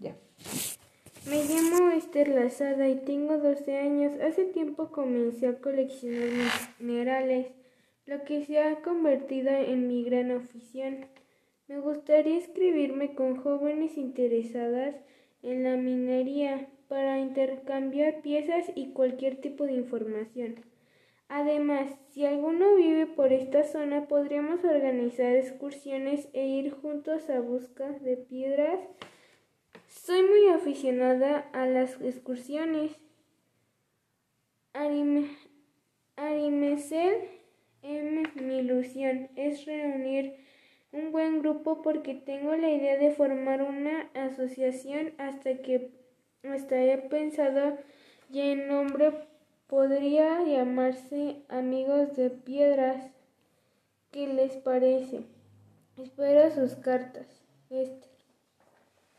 Ya. Me llamo Esther Lazada y tengo 12 años. Hace tiempo comencé a coleccionar minerales, lo que se ha convertido en mi gran afición. Me gustaría escribirme con jóvenes interesadas en la minería para intercambiar piezas y cualquier tipo de información. Además, si alguno vive por esta zona, podríamos organizar excursiones e ir juntos a busca de piedras. Aficionada a las excursiones. Arimesel M. Mi ilusión es reunir un buen grupo porque tengo la idea de formar una asociación hasta que hasta he pensado ya en nombre podría llamarse Amigos de Piedras. ¿Qué les parece? Espero sus cartas.